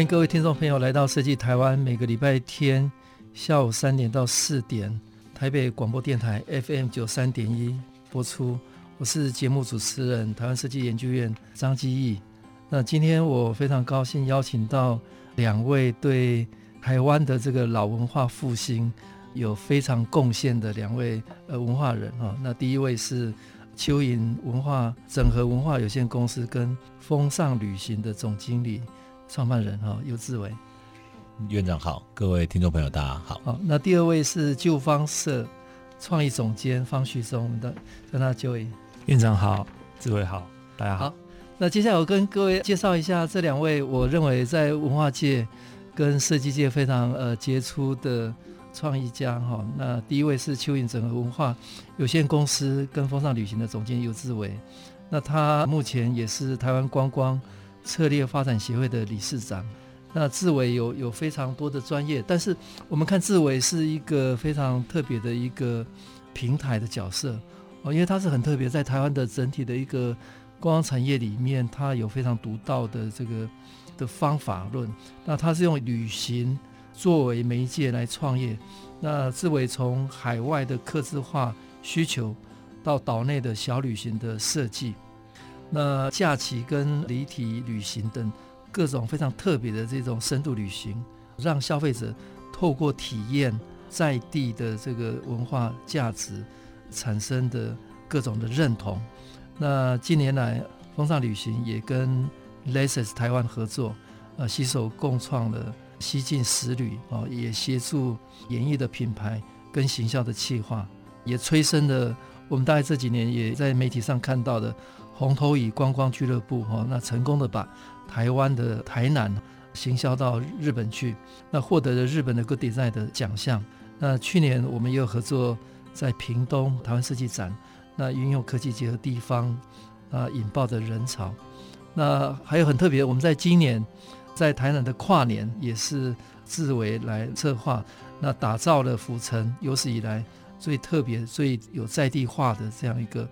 欢迎各位听众朋友来到设计台湾，每个礼拜天下午三点到四点，台北广播电台 FM 九三点一播出。我是节目主持人，台湾设计研究院张基义。那今天我非常高兴邀请到两位对台湾的这个老文化复兴有非常贡献的两位呃文化人啊。那第一位是蚯蚓文化整合文化有限公司跟风尚旅行的总经理、创办人哈游志伟。院长好，各位听众朋友大家好。好，那第二位是旧方社创意总监方旭松，我们的叫他 Joey。院长好，志伟好，大家好。好，那接下来我跟各位介绍一下这两位，我认为在文化界跟设计界非常呃杰出的创意家哈。那第一位是蚯蚓整合文化有限公司跟风尚旅行的总监游志伟，那他目前也是台湾观光策略发展协会的理事长。那志伟有有非常多的专业，但是我们看志伟是一个非常特别的一个平台的角色。哦，因为他是很特别，在台湾的整体的一个观光产业里面，他有非常独到的这个的方法论。那他是用旅行作为媒介来创业。那志伟从海外的客制化需求，到岛内的小旅行的设计，那假期跟离体旅行等各种非常特别的这种深度旅行，让消费者透过体验在地的这个文化价值。产生的各种的认同。那近年来，风尚旅行也跟 Lexus 台湾合作，呃，携手共创了西进十旅哦，也协助演艺的品牌跟行销的企划，也催生了我们大概这几年也在媒体上看到的红头蚁观光俱乐部哦，那成功的把台湾的台南行销到日本去，那获得了日本的 Good Design 的奖项。那去年我们也有合作。在屏东台湾设计展，那运用科技结合地方，啊，引爆的人潮。那还有很特别，我们在今年在台南的跨年也是志伟来策划，那打造了府城有史以来最特别、最有在地化的这样一个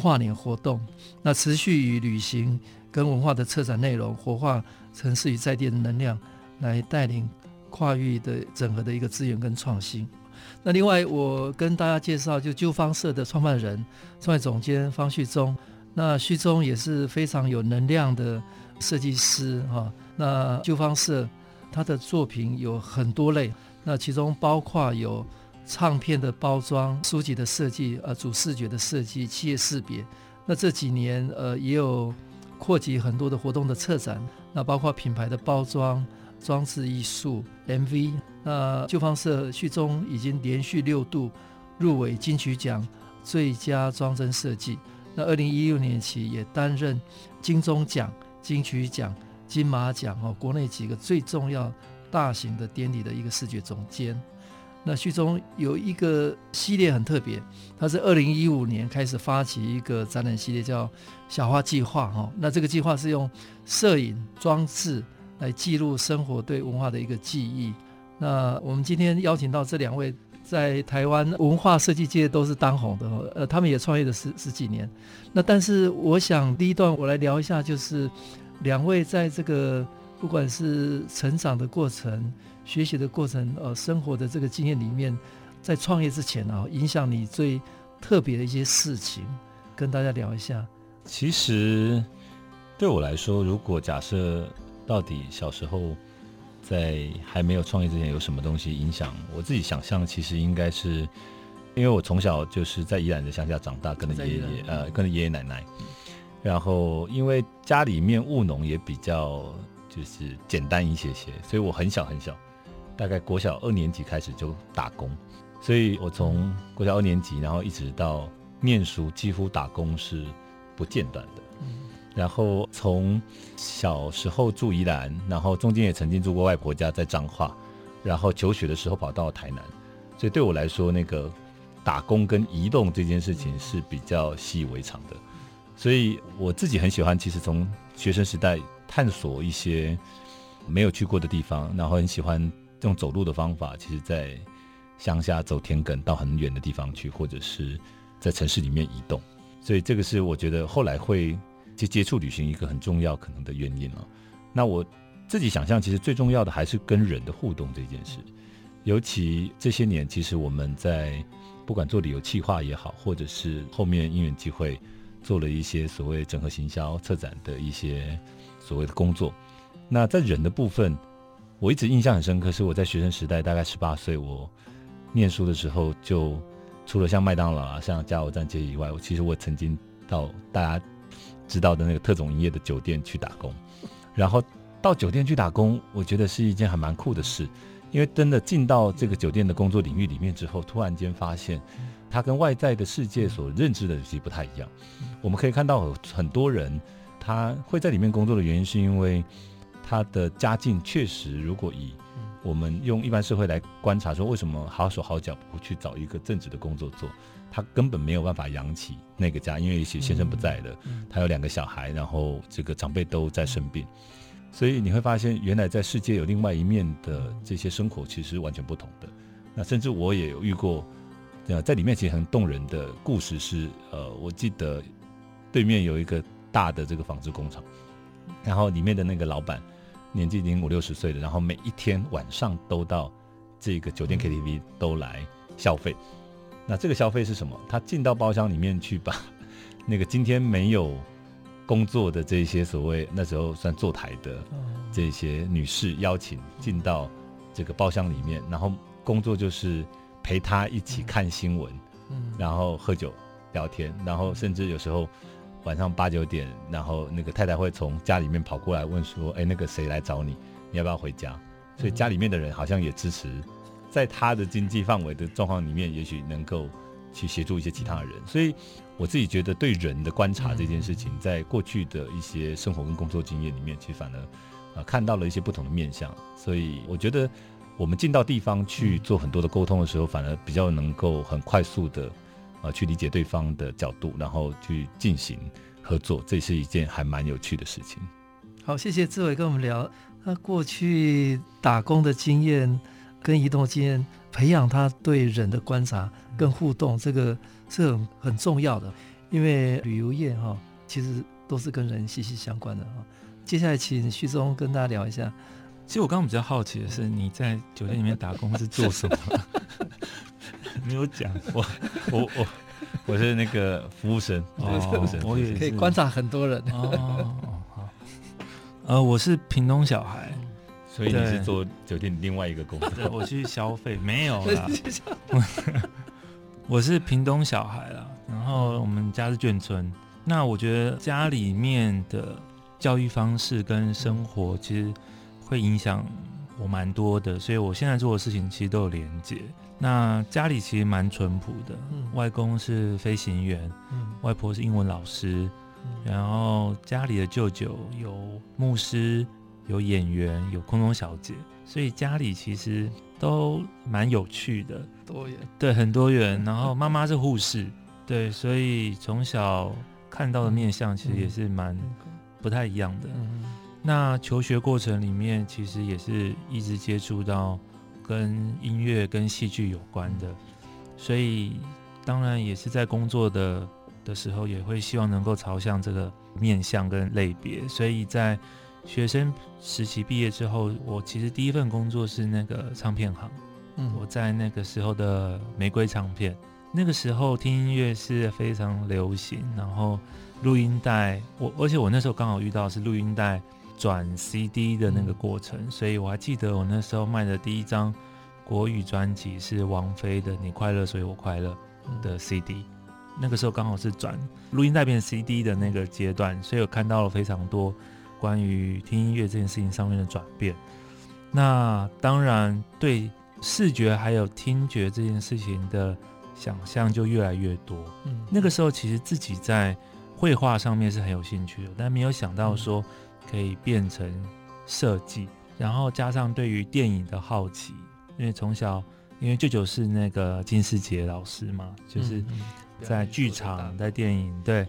跨年活动。那持续与旅行跟文化的策展内容，活化城市与在地的能量，来带领跨域的整合的一个资源跟创新。那另外，我跟大家介绍，就旧方社的创办人、创业总监方旭中。那旭中也是非常有能量的设计师哈。那旧方社他的作品有很多类，那其中包括有唱片的包装、书籍的设计、呃主视觉的设计、企业识别。那这几年呃也有扩及很多的活动的策展，那包括品牌的包装。装置艺术 MV，那旧方社序中已经连续六度入围金曲奖最佳装帧设计。那二零一六年起也担任金钟奖、金曲奖、金马奖哦，国内几个最重要大型的典礼的一个视觉总监。那序中有一个系列很特别，它是二零一五年开始发起一个展览系列，叫“小花计划”哈。那这个计划是用摄影装置。来记录生活对文化的一个记忆。那我们今天邀请到这两位，在台湾文化设计界都是当红的，呃，他们也创业了十十几年。那但是我想第一段我来聊一下，就是两位在这个不管是成长的过程、学习的过程、呃，生活的这个经验里面，在创业之前啊，影响你最特别的一些事情，跟大家聊一下。其实对我来说，如果假设。到底小时候在还没有创业之前有什么东西影响我？自己想象，其实应该是因为我从小就是在宜兰的乡下长大，跟着爷爷呃，跟着爷爷奶奶。然后因为家里面务农也比较就是简单一些些，所以我很小很小，大概国小二年级开始就打工。所以我从国小二年级，然后一直到念书，几乎打工是不间断的。然后从小时候住宜兰，然后中间也曾经住过外婆家在彰化，然后求学的时候跑到台南，所以对我来说，那个打工跟移动这件事情是比较习以为常的。所以我自己很喜欢，其实从学生时代探索一些没有去过的地方，然后很喜欢这种走路的方法，其实在乡下走田埂到很远的地方去，或者是在城市里面移动。所以这个是我觉得后来会。去接触旅行一个很重要可能的原因了。那我自己想象，其实最重要的还是跟人的互动这件事。尤其这些年，其实我们在不管做旅游企划也好，或者是后面因缘机会做了一些所谓整合行销、策展的一些所谓的工作。那在人的部分，我一直印象很深刻，是我在学生时代，大概十八岁，我念书的时候，就除了像麦当劳啊、像加油站这些以外，我其实我曾经到大家。知道的那个特种营业的酒店去打工，然后到酒店去打工，我觉得是一件还蛮酷的事，因为真的进到这个酒店的工作领域里面之后，突然间发现，他跟外在的世界所认知的其实不太一样。我们可以看到很多人，他会在里面工作的原因，是因为他的家境确实，如果以我们用一般社会来观察，说为什么好手好脚不去找一个正职的工作做？他根本没有办法养起那个家，因为许先生不在了，他有两个小孩，然后这个长辈都在生病，所以你会发现，原来在世界有另外一面的这些生活，其实完全不同的。那甚至我也有遇过，呃，在里面其实很动人的故事是，呃，我记得对面有一个大的这个纺织工厂，然后里面的那个老板年纪已经五六十岁了，然后每一天晚上都到这个酒店 KTV 都来消费。那这个消费是什么？他进到包厢里面去，把 那个今天没有工作的这些所谓那时候算坐台的这些女士邀请进到这个包厢里面，然后工作就是陪她一起看新闻，然后喝酒聊天，然后甚至有时候晚上八九点，然后那个太太会从家里面跑过来问说：“哎，那个谁来找你？你要不要回家？”所以家里面的人好像也支持。在他的经济范围的状况里面，也许能够去协助一些其他人。所以我自己觉得，对人的观察这件事情，在过去的一些生活跟工作经验里面，其实反而啊看到了一些不同的面向。所以我觉得，我们进到地方去做很多的沟通的时候，反而比较能够很快速的啊去理解对方的角度，然后去进行合作。这是一件还蛮有趣的事情。好，谢谢志伟跟我们聊他过去打工的经验。跟移动经验培养他对人的观察跟互动，这个是很很重要的。因为旅游业哈，其实都是跟人息息相关的哈。接下来请序中跟大家聊一下。其实我刚刚比较好奇的是，你在酒店里面打工是做什么？没有讲，我我我我是那个服务生，服务生，我也可以观察很多人。哦，好，呃，我是屏东小孩。所以你是做酒店另外一个工作？我去消费没有啦。我是屏东小孩啦，然后我们家是眷村。那我觉得家里面的教育方式跟生活其实会影响我蛮多的，所以我现在做的事情其实都有连结。那家里其实蛮淳朴的，外公是飞行员，外婆是英文老师，然后家里的舅舅有牧师。有演员，有空中小姐，所以家里其实都蛮有趣的，多元，对，很多元。然后妈妈是护士，对，所以从小看到的面相其实也是蛮不太一样的。那求学过程里面，其实也是一直接触到跟音乐、跟戏剧有关的，所以当然也是在工作的的时候，也会希望能够朝向这个面向跟类别，所以在。学生时期毕业之后，我其实第一份工作是那个唱片行。嗯，我在那个时候的玫瑰唱片，那个时候听音乐是非常流行，然后录音带，我而且我那时候刚好遇到是录音带转 CD 的那个过程，嗯，所以我还记得我那时候卖的第一张国语专辑是王菲的《你快乐所以我快乐》的 CD，那个时候刚好是转录音带变 CD 的那个阶段，所以我看到了非常多。关于听音乐这件事情上面的转变，那当然对视觉还有听觉这件事情的想象就越来越多。嗯，那个时候其实自己在绘画上面是很有兴趣的，但没有想到说可以变成设计，然后加上对于电影的好奇，因为从小因为舅舅是那个金世杰老师嘛，就是在剧场、在电影，对，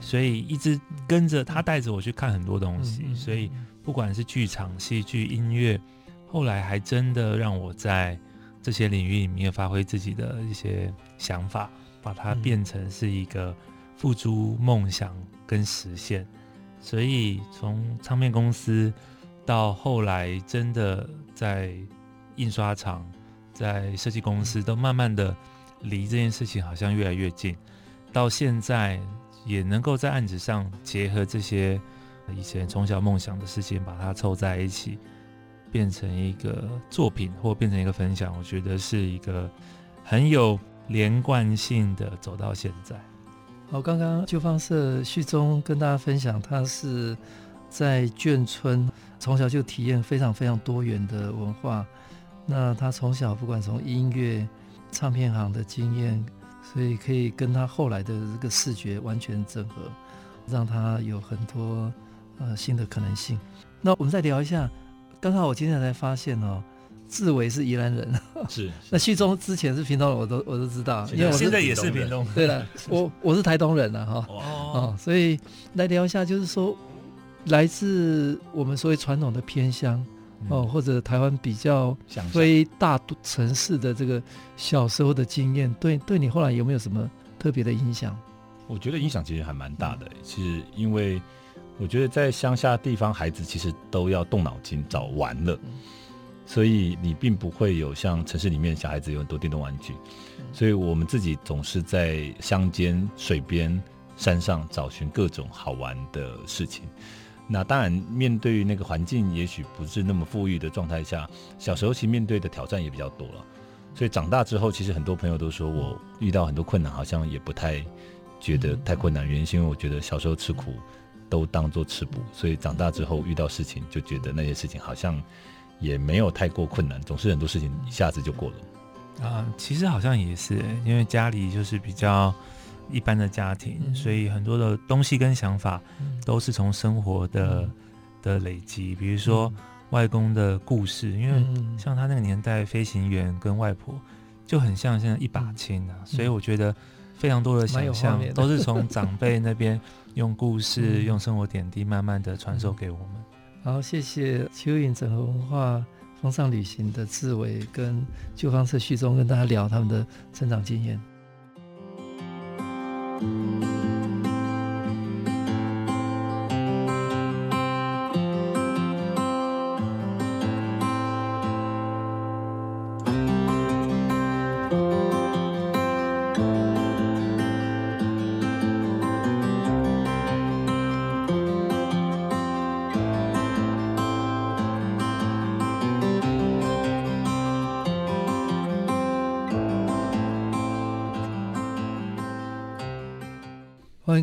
所以一直跟着他带着我去看很多东西，所以不管是剧场、戏剧、音乐，后来还真的让我在这些领域里面发挥自己的一些想法。把它变成是一个付诸梦想跟实现，所以从唱片公司到后来真的在印刷厂、在设计公司，都慢慢的离这件事情好像越来越近，到现在也能够在案子上结合这些以前从小梦想的事情，把它凑在一起，变成一个作品或变成一个分享，我觉得是一个很有。连贯性的走到现在。好，刚刚旧方社序中跟大家分享，他是在眷村从小就体验非常非常多元的文化。那他从小不管从音乐、唱片行的经验，所以可以跟他后来的这个视觉完全整合，让他有很多呃新的可能性。那我们再聊一下，刚好我今天才发现哦。志伟是宜兰人，是，是。那序中之前是屏东人，我都我都知道，因为我现在也是屏东。对了，我我是台东人了哈。哦，所以来聊一下，就是说，来自我们所谓传统的偏乡哦、嗯，或者台湾比较非大都城市的这个小时候的经验，对对你后来有没有什么特别的影响？我觉得影响其实还蛮大的。其实因为我觉得在乡下地方，孩子其实都要动脑筋找玩乐。嗯所以你并不会有像城市里面小孩子有很多电动玩具，所以我们自己总是在乡间、水边、山上找寻各种好玩的事情。那当然，面对那个环境，也许不是那么富裕的状态下，小时候其实面对的挑战也比较多了。所以长大之后，其实很多朋友都说我遇到很多困难，好像也不太觉得太困难。原因是因为我觉得小时候吃苦都当做吃补，所以长大之后遇到事情，就觉得那些事情好像。也没有太过困难，总是很多事情一下子就过了。啊，其实好像也是，因为家里就是比较一般的家庭，嗯、所以很多的东西跟想法都是从生活的、嗯、的累积。比如说外公的故事，因为像他那个年代，飞行员跟外婆就很像现在一把亲啊、嗯，所以我觉得非常多的想象都是从长辈那边用故事、用生活点滴，慢慢的传授给我们。好，谢谢蚯蚓整合文化风尚旅行的志伟跟旧方社序中跟大家聊他们的成长经验。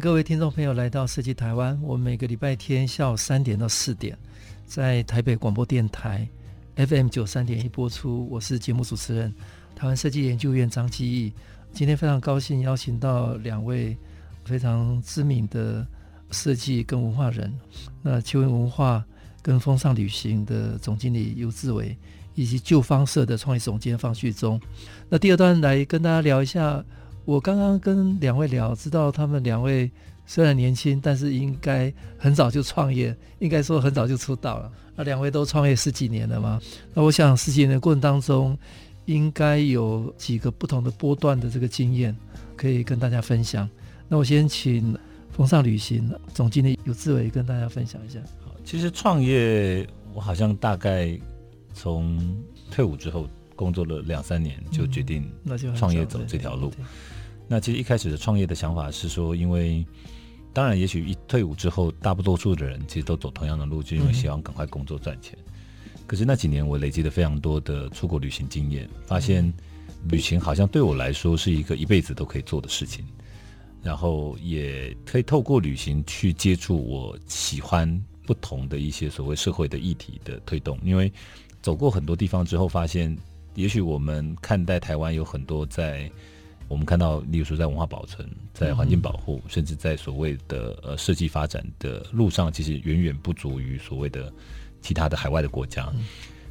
各位听众朋友来到设计台湾。我们每个礼拜天下午三点到四点，在台北广播电台 FM 九三点一播出。我是节目主持人台湾设计研究院张基义。今天非常高兴邀请到两位非常知名的设计跟文化人，那秋云文化跟风尚旅行的总经理游志伟，以及旧方社的创意总监方旭中。那第二段来跟大家聊一下。我刚刚跟两位聊，知道他们两位虽然年轻，但是应该很早就创业，应该说很早就出道了。那两位都创业十几年了嘛？那我想十几年的过程当中，应该有几个不同的波段的这个经验可以跟大家分享。那我先请风尚旅行总经理有志伟跟大家分享一下。好，其实创业我好像大概从退伍之后。工作了两三年，就决定创业走这条路。嗯，那其实一开始的创业的想法是说，因为当然，也许一退伍之后，大多数的人其实都走同样的路，就因为希望赶快工作赚钱。可是那几年，我累积了非常多的出国旅行经验，发现旅行好像对我来说是一个一辈子都可以做的事情，然后也可以透过旅行去接触我喜欢不同的一些所谓社会的议题的推动。因为走过很多地方之后，发现。也许我们看待台湾有很多在我们看到，例如说在文化保存、在环境保护，嗯、甚至在所谓的呃设计发展的路上，其实远远不足于所谓的其他的海外的国家。嗯、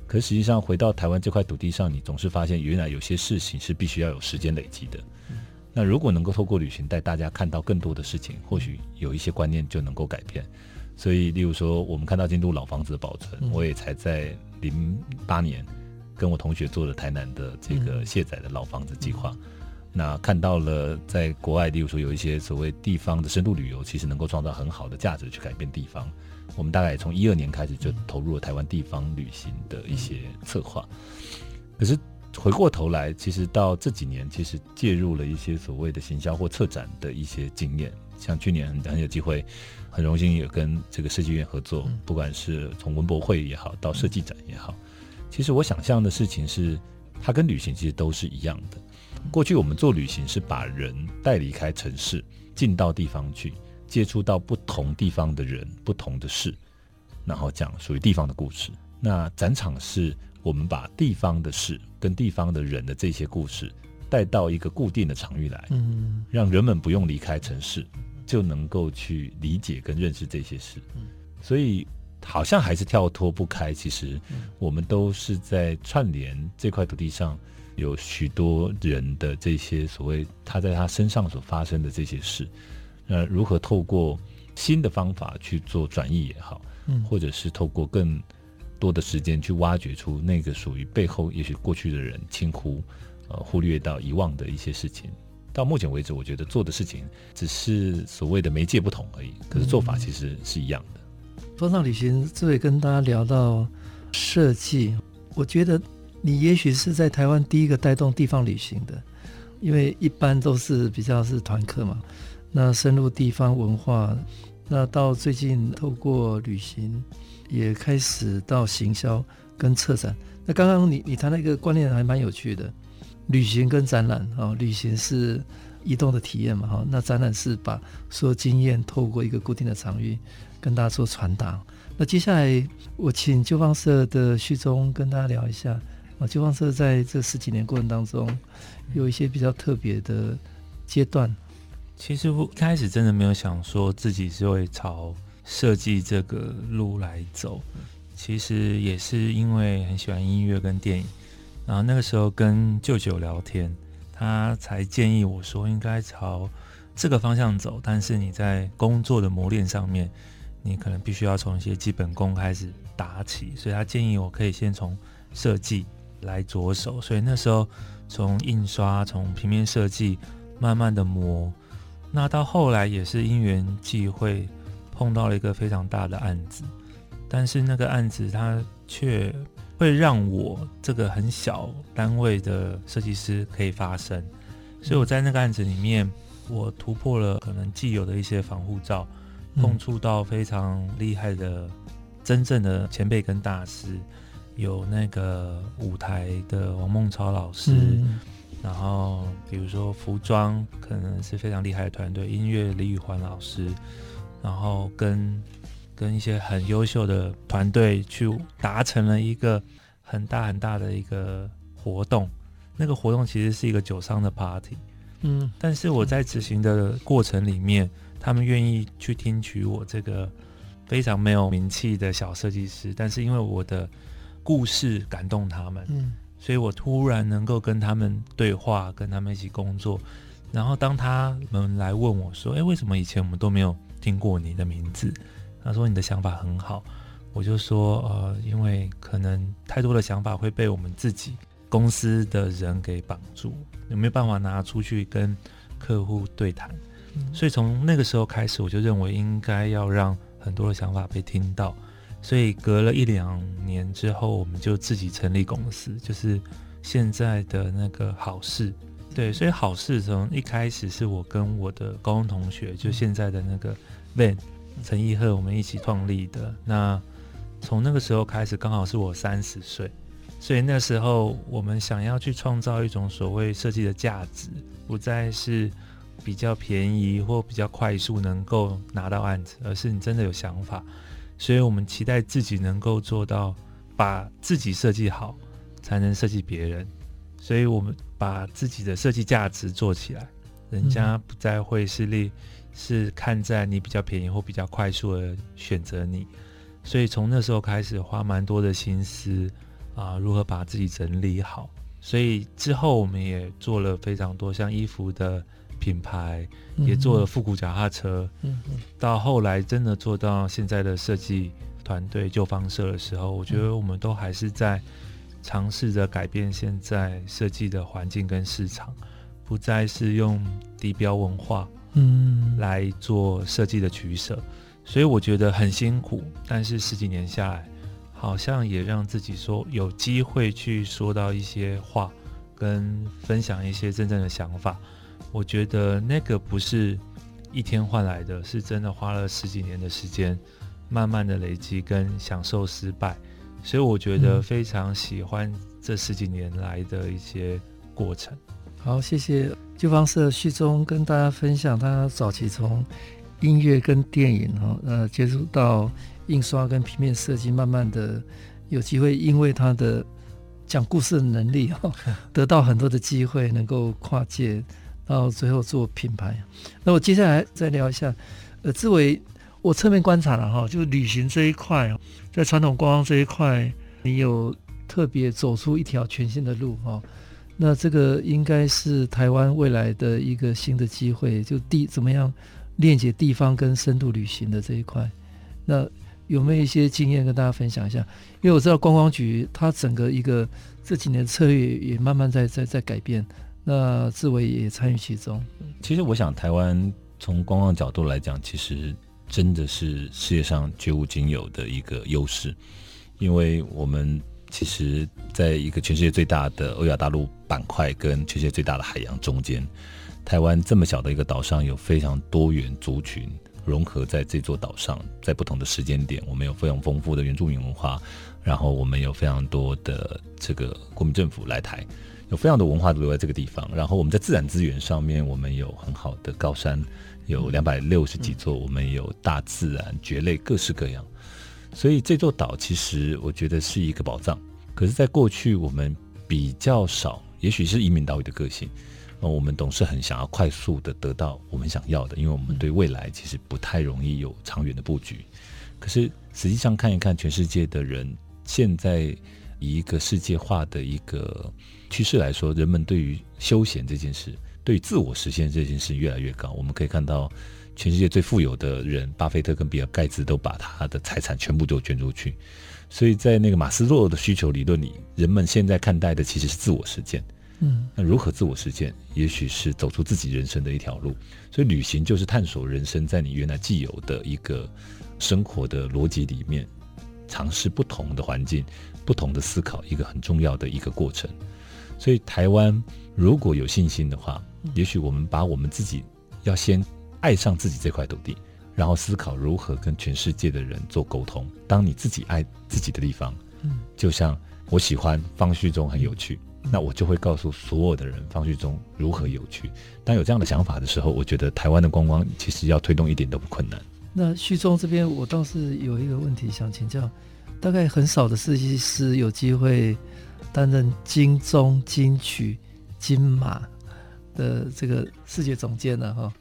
可实际上回到台湾这块土地上，你总是发现原来有些事情是必须要有时间累积的。嗯、那如果能够透过旅行带大家看到更多的事情，或许有一些观念就能够改变。所以，例如说，我们看到京都老房子的保存，嗯、我也才在零八年跟我同学做的台南的这个卸载的老房子计划。嗯、那看到了在国外，例如说有一些所谓地方的深度旅游，其实能够创造很好的价值去改变地方。我们大概从一二年开始就投入了台湾地方旅行的一些策划。可是回过头来，其实到这几年，其实介入了一些所谓的行销或策展的一些经验，像去年很很有机会。很荣幸也跟这个设计院合作，不管是从文博会也好，到设计展也好，其实我想象的事情是，它跟旅行其实都是一样的。过去我们做旅行是把人带离开城市，进到地方去，接触到不同地方的人、不同的事，然后讲属于地方的故事。那展场是我们把地方的事跟地方的人的这些故事带到一个固定的场域来，嗯，让人们不用离开城市。就能够去理解跟认识这些事，所以好像还是跳脱不开。其实我们都是在串联这块土地上有许多人的这些所谓他在他身上所发生的这些事，那如何透过新的方法去做转移也好，或者是透过更多的时间去挖掘出那个属于背后也许过去的人轻忽、呃忽略到遗忘的一些事情。到目前为止，我觉得做的事情只是所谓的媒介不同而已，可是做法其实是一样的。风尚旅行这位跟大家聊到设计，我觉得你也许是在台湾第一个带动地方旅行的，因为一般都是比较是团客嘛。那深入地方文化，那到最近透过旅行也开始到行销跟策展。那刚刚你你谈那个观念还蛮有趣的。旅行跟展览啊，旅行是移动的体验嘛，哈，那展览是把所有经验透过一个固定的场域跟大家做传达。那接下来我请旧放社的序中跟大家聊一下啊，旧放社在这十几年过程当中有一些比较特别的阶段。其实我一开始真的没有想说自己是会朝设计这个路来走，其实也是因为很喜欢音乐跟电影。然后那个时候跟舅舅聊天，他才建议我说应该朝这个方向走，但是你在工作的磨练上面，你可能必须要从一些基本功开始打起，所以他建议我可以先从设计来着手，所以那时候从印刷、从平面设计慢慢的磨，那到后来也是因缘际会碰到了一个非常大的案子，但是那个案子它却。会让我这个很小单位的设计师可以发声，所以我在那个案子里面，我突破了可能既有的一些防护罩，碰触到非常厉害的真正的前辈跟大师，有那个舞台的王梦超老师，然后比如说服装可能是非常厉害的团队，音乐李宇环老师，然后跟。跟一些很优秀的团队去达成了一个很大很大的一个活动，那个活动其实是一个酒商的 party，嗯，但是我在执行的过程里面，他们愿意去听取我这个非常没有名气的小设计师，但是因为我的故事感动他们，嗯，所以我突然能够跟他们对话，跟他们一起工作，然后当他们来问我说：“诶，为什么以前我们都没有听过你的名字？”他说：“你的想法很好。”我就说：“呃，因为可能太多的想法会被我们自己公司的人给绑住，有没有办法拿出去跟客户对谈？嗯、所以从那个时候开始，我就认为应该要让很多的想法被听到。所以隔了一两年之后，我们就自己成立公司，就是现在的那个好事。对，所以好事从一开始是我跟我的高中同学，就现在的那个 Van。陈义赫，我们一起创立的。那从那个时候开始，刚好是我三十岁，所以那时候我们想要去创造一种所谓设计的价值，不再是比较便宜或比较快速能够拿到案子，而是你真的有想法。所以我们期待自己能够做到把自己设计好，才能设计别人。所以我们把自己的设计价值做起来，人家不再会是利，是看在你比较便宜或比较快速的选择你。所以从那时候开始花蛮多的心思啊，如何把自己整理好。所以之后我们也做了非常多像衣服的品牌，也做了复古脚踏车。嗯嗯。到后来真的做到现在的设计团队旧方社的时候，我觉得我们都还是在尝试着改变现在设计的环境跟市场，不再是用地标文化嗯来做设计的取舍。所以我觉得很辛苦，但是十几年下来，好像也让自己说有机会去说到一些话，跟分享一些真正的想法。我觉得那个不是一天换来的，是真的花了十几年的时间，慢慢的累积跟享受失败。所以我觉得非常喜欢这十几年来的一些过程。好，谢谢旧方社序中跟大家分享他早期从。音乐跟电影哈，呃，接触到印刷跟平面设计，慢慢的有机会，因为他的讲故事的能力哈，得到很多的机会，能够跨界到最后做品牌。那我接下来再聊一下，呃，志伟，我侧面观察了哈，就旅行这一块，在传统观光这一块，你有特别走出一条全新的路哈。那这个应该是台湾未来的一个新的机会，就地怎么样？链接地方跟深度旅行的这一块，那有没有一些经验跟大家分享一下？因为我知道观光局它整个一个这几年策略也慢慢在在在改变，那志伟也参与其中。其实我想，台湾从观光角度来讲，其实真的是世界上绝无仅有的一个优势，因为我们其实在一个全世界最大的欧亚大陆板块跟全世界最大的海洋中间。台湾这么小的一个岛上，有非常多元族群融合在这座岛上，在不同的时间点，我们有非常丰富的原住民文化，然后我们有非常多的这个国民政府来台，有非常多文化都留在这个地方。然后我们在自然资源上面，我们有很好的高山，有两百六十几座，我们有大自然蕨类各式各样，所以这座岛其实我觉得是一个宝藏。可是，在过去我们比较少，也许是移民岛屿的个性。那我们总是很想要快速的得到我们想要的，因为我们对未来其实不太容易有长远的布局。可是实际上看一看全世界的人，现在以一个世界化的一个趋势来说，人们对于休闲这件事，对于自我实现这件事越来越高。我们可以看到，全世界最富有的人，巴菲特跟比尔盖茨都把他的财产全部都捐出去。所以在那个马斯洛的需求理论里，人们现在看待的其实是自我实践。嗯，那如何自我实践？也许是走出自己人生的一条路。所以旅行就是探索人生，在你原来既有的一个生活的逻辑里面，尝试不同的环境、不同的思考，一个很重要的一个过程。所以台湾如果有信心的话，也许我们把我们自己要先爱上自己这块土地，然后思考如何跟全世界的人做沟通。当你自己爱自己的地方，嗯，就像我喜欢方旭中很有趣。那我就会告诉所有的人，方旭中如何有趣。当有这样的想法的时候，我觉得台湾的观光其实要推动一点都不困难。那旭中这边，我倒是有一个问题想请教，大概很少的设计师有机会担任金钟、金曲、金马的这个视觉总监了哈。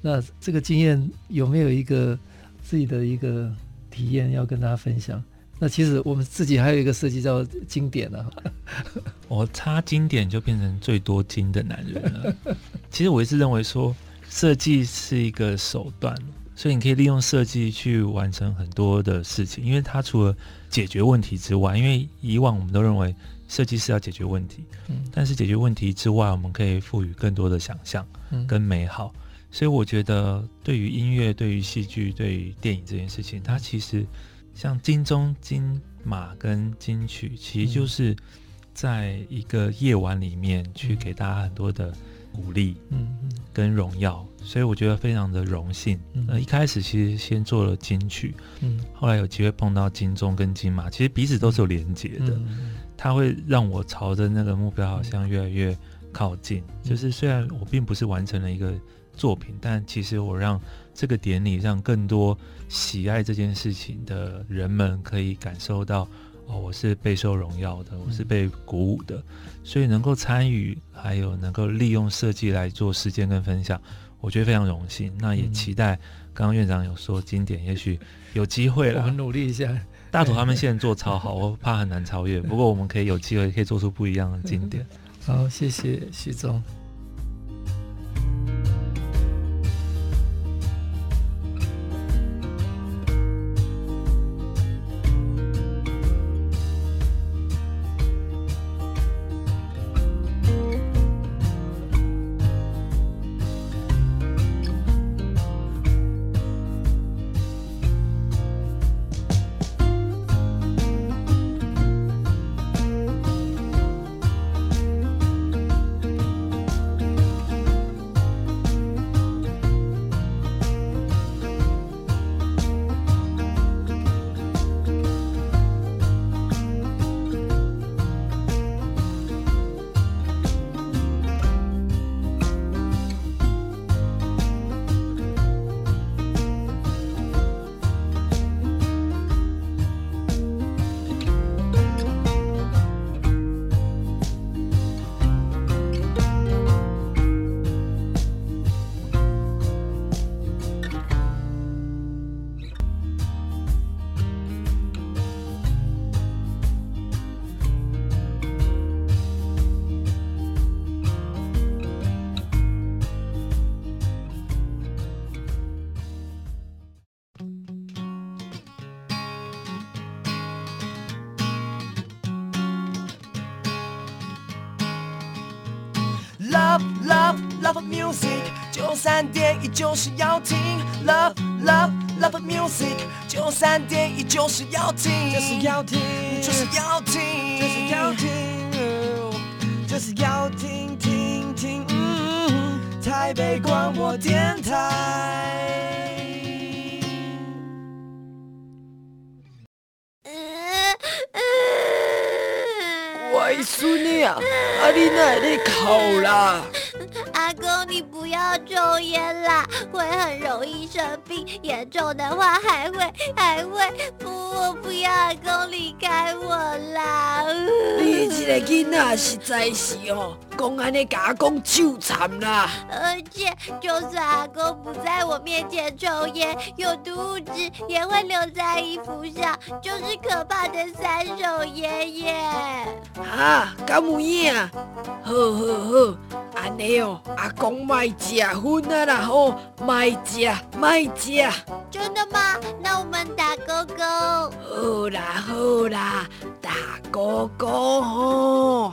那这个经验有没有一个自己的一个体验要跟大家分享？那其实我们自己还有一个设计叫经典呢、啊。我差经典就变成最多金的男人了。其实我一直认为说，设计是一个手段，所以你可以利用设计去完成很多的事情。因为它除了解决问题之外，因为以往我们都认为设计师要解决问题，嗯。但是解决问题之外，我们可以赋予更多的想象跟美好。所以我觉得，对于音乐、对于戏剧、对于电影这件事情，它其实。像金钟、金马跟金曲，其实就是在一个夜晚里面去给大家很多的鼓励，嗯嗯，跟荣耀，所以我觉得非常的荣幸。呃，一开始其实先做了金曲，嗯，后来有机会碰到金钟跟金马，其实彼此都是有连结的，它会让我朝着那个目标好像越来越靠近。就是虽然我并不是完成了一个作品，但其实我让这个典礼让更多喜爱这件事情的人们可以感受到哦，我是备受荣耀的，我是被鼓舞的，所以能够参与，还有能够利用设计来做实践跟分享，我觉得非常荣幸。那也期待刚刚院长有说经典，也许有机会了，我们努力一下。大图他们现在做超好，我怕很难超越。不过我们可以有机会可以做出不一样的经典。好，谢谢徐总。要听，Love Love Love Music。九三点一就是要听，就是要听，就是要听，就是要听，就是要听听听。台北广播电台。乖孙女啊，阿你奶奶考啦。公，你不要抽烟啦，会很容易生病，严重的话还会还会不，我不要阿公离开我啦。你这个囡仔实在是哦，讲安尼甲阿公羞惨啦。而且，就算阿公不在我面前抽烟，有毒物质也会留在衣服上，就是可怕的三手烟耶。啊，敢有影？好好好，安尼哦。阿公卖食薰啊啦吼，卖食卖食。真的吗？那我们打勾勾。好啦好啦，打勾勾吼。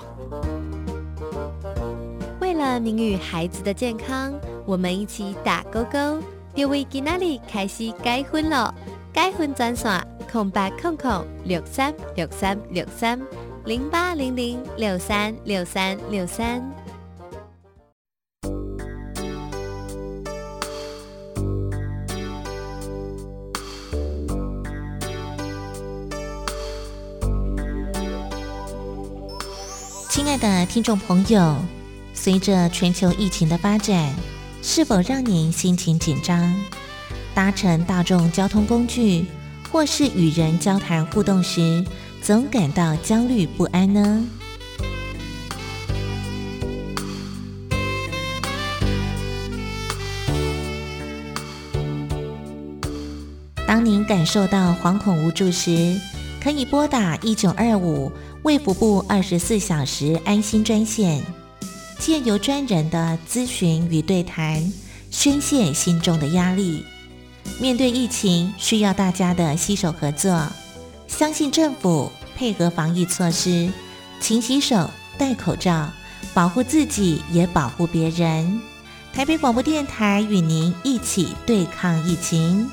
为了您与孩子的健康，我们一起打勾勾。各位今仔日开始改薰了，改薰专线空白空空六三六三六三零八零零六三六三六三。亲爱的听众朋友，随着全球疫情的发展，是否让您心情紧张？搭乘大众交通工具，或是与人交谈互动时，总感到焦虑不安呢？当您感受到惶恐无助时，可以拨打一九二五。卫福部二十四小时安心专线，借由专人的咨询与对谈，宣泄心中的压力。面对疫情，需要大家的携手合作。相信政府配合防疫措施，勤洗手、戴口罩，保护自己也保护别人。台北广播电台与您一起对抗疫情。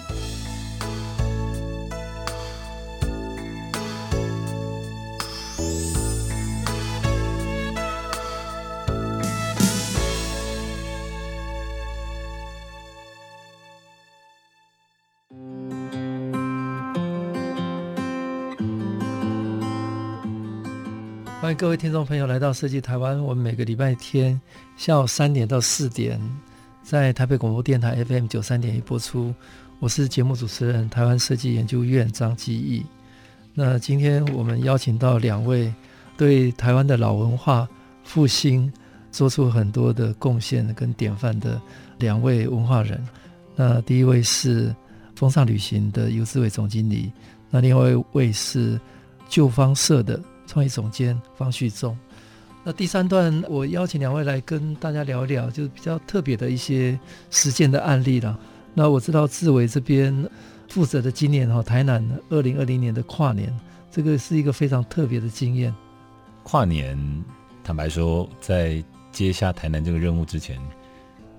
各位听众朋友来到设计台湾。我们每个礼拜天下午三点到四点，在台北广播电台 FM 九三点一播出。我是节目主持人台湾设计研究院张基义。那今天我们邀请到两位对台湾的老文化复兴做出很多的贡献跟典范的两位文化人。那第一位是风尚旅行的游志伟总经理，那另外一位是旧方社的创意总监方旭忠。那第三段，我邀请两位来跟大家聊一聊，就是比较特别的一些实践的案例了。那我知道志伟这边负责的今年哈，台南二零二零年的跨年，这个是一个非常特别的经验。跨年，坦白说，在接下台南这个任务之前，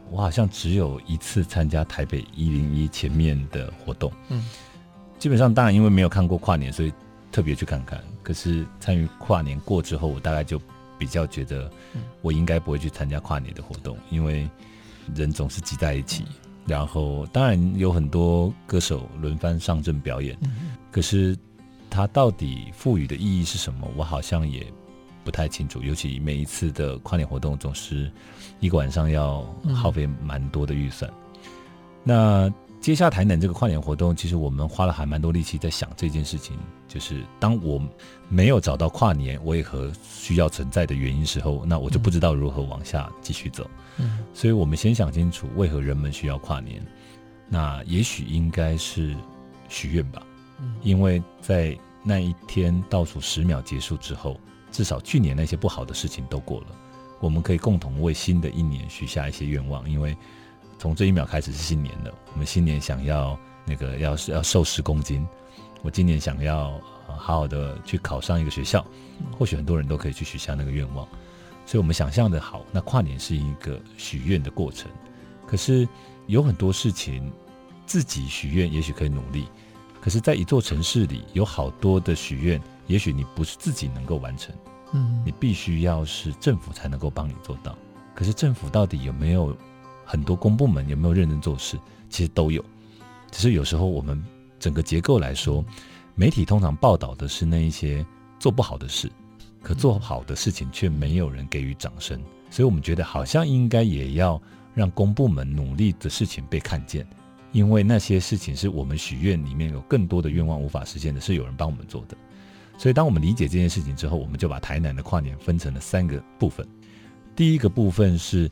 我好像只有一次参加台北一零一前面的活动。嗯，基本上当然因为没有看过跨年，所以特别去看看。可是参与跨年过之后，我大概就。比较觉得，我应该不会去参加跨年的活动，因为人总是挤在一起。然后，当然有很多歌手轮番上阵表演，可是它到底赋予的意义是什么，我好像也不太清楚。尤其每一次的跨年活动，总是一个晚上要耗费蛮多的预算。那接下台南这个跨年活动，其实我们花了还蛮多力气在想这件事情。就是当我没有找到跨年为何需要存在的原因时候，那我就不知道如何往下继续走。嗯，所以我们先想清楚为何人们需要跨年。那也许应该是许愿吧。嗯，因为在那一天倒数十秒结束之后，至少去年那些不好的事情都过了，我们可以共同为新的一年许下一些愿望。因为从这一秒开始是新年了，我们新年想要那个要是要瘦十公斤，我今年想要好好的去考上一个学校，或许很多人都可以去许下那个愿望。所以我们想象的好，那跨年是一个许愿的过程。可是有很多事情自己许愿也许可以努力，可是在一座城市里有好多的许愿，也许你不是自己能够完成，嗯，你必须要是政府才能够帮你做到。可是政府到底有没有？很多公部门有没有认真做事？其实都有，只是有时候我们整个结构来说，媒体通常报道的是那一些做不好的事，可做好的事情却没有人给予掌声，所以我们觉得好像应该也要让公部门努力的事情被看见，因为那些事情是我们许愿里面有更多的愿望无法实现的，是有人帮我们做的。所以当我们理解这件事情之后，我们就把台南的跨年分成了三个部分，第一个部分是。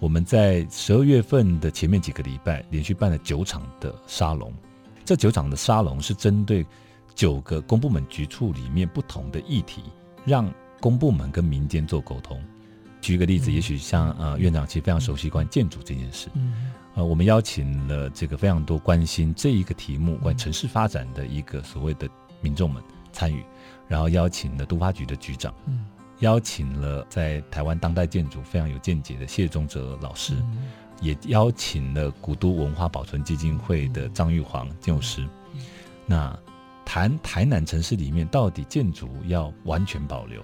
我们在十二月份的前面几个礼拜，连续办了九场的沙龙。这九场的沙龙是针对九个公部门局处里面不同的议题，让公部门跟民间做沟通。举一个例子，也许像呃院长其实非常熟悉关于建筑这件事，呃，我们邀请了这个非常多关心这一个题目关于城市发展的一个所谓的民众们参与，然后邀请了都发局的局长。邀请了在台湾当代建筑非常有见解的谢宗哲老师，嗯、也邀请了古都文化保存基金会的张玉煌建筑师。嗯、那谈台南城市里面到底建筑要完全保留，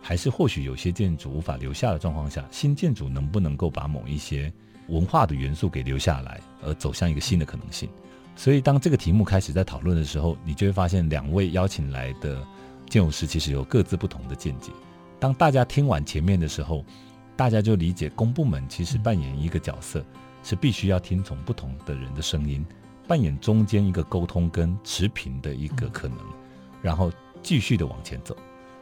还是或许有些建筑无法留下的状况下，新建筑能不能够把某一些文化的元素给留下来，而走向一个新的可能性？所以当这个题目开始在讨论的时候，你就会发现两位邀请来的建筑师其实有各自不同的见解。当大家听完前面的时候，大家就理解公部门其实扮演一个角色，是必须要听从不同的人的声音，扮演中间一个沟通跟持平的一个可能，然后继续的往前走。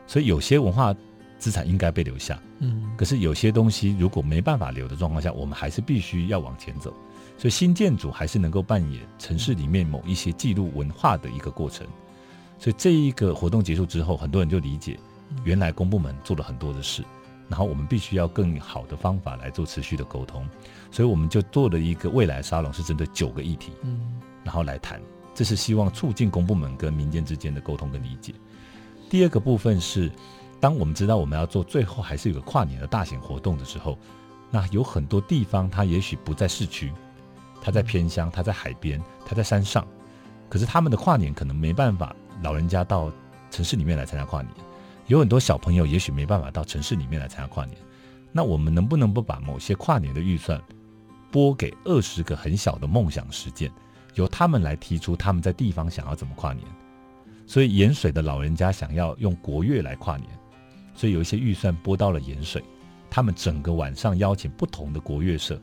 所以有些文化资产应该被留下，嗯，可是有些东西如果没办法留的状况下，我们还是必须要往前走。所以新建筑还是能够扮演城市里面某一些记录文化的一个过程。所以这一个活动结束之后，很多人就理解。原来公部门做了很多的事，然后我们必须要更好的方法来做持续的沟通，所以我们就做了一个未来沙龙，是针对九个议题，嗯，然后来谈，这是希望促进公部门跟民间之间的沟通跟理解。第二个部分是，当我们知道我们要做最后还是有个跨年的大型活动的时候，那有很多地方它也许不在市区，它在偏乡，它在海边，它在山上，可是他们的跨年可能没办法，老人家到城市里面来参加跨年。有很多小朋友也许没办法到城市里面来参加跨年，那我们能不能不把某些跨年的预算拨给二十个很小的梦想实践，由他们来提出他们在地方想要怎么跨年？所以盐水的老人家想要用国乐来跨年，所以有一些预算拨到了盐水，他们整个晚上邀请不同的国乐社，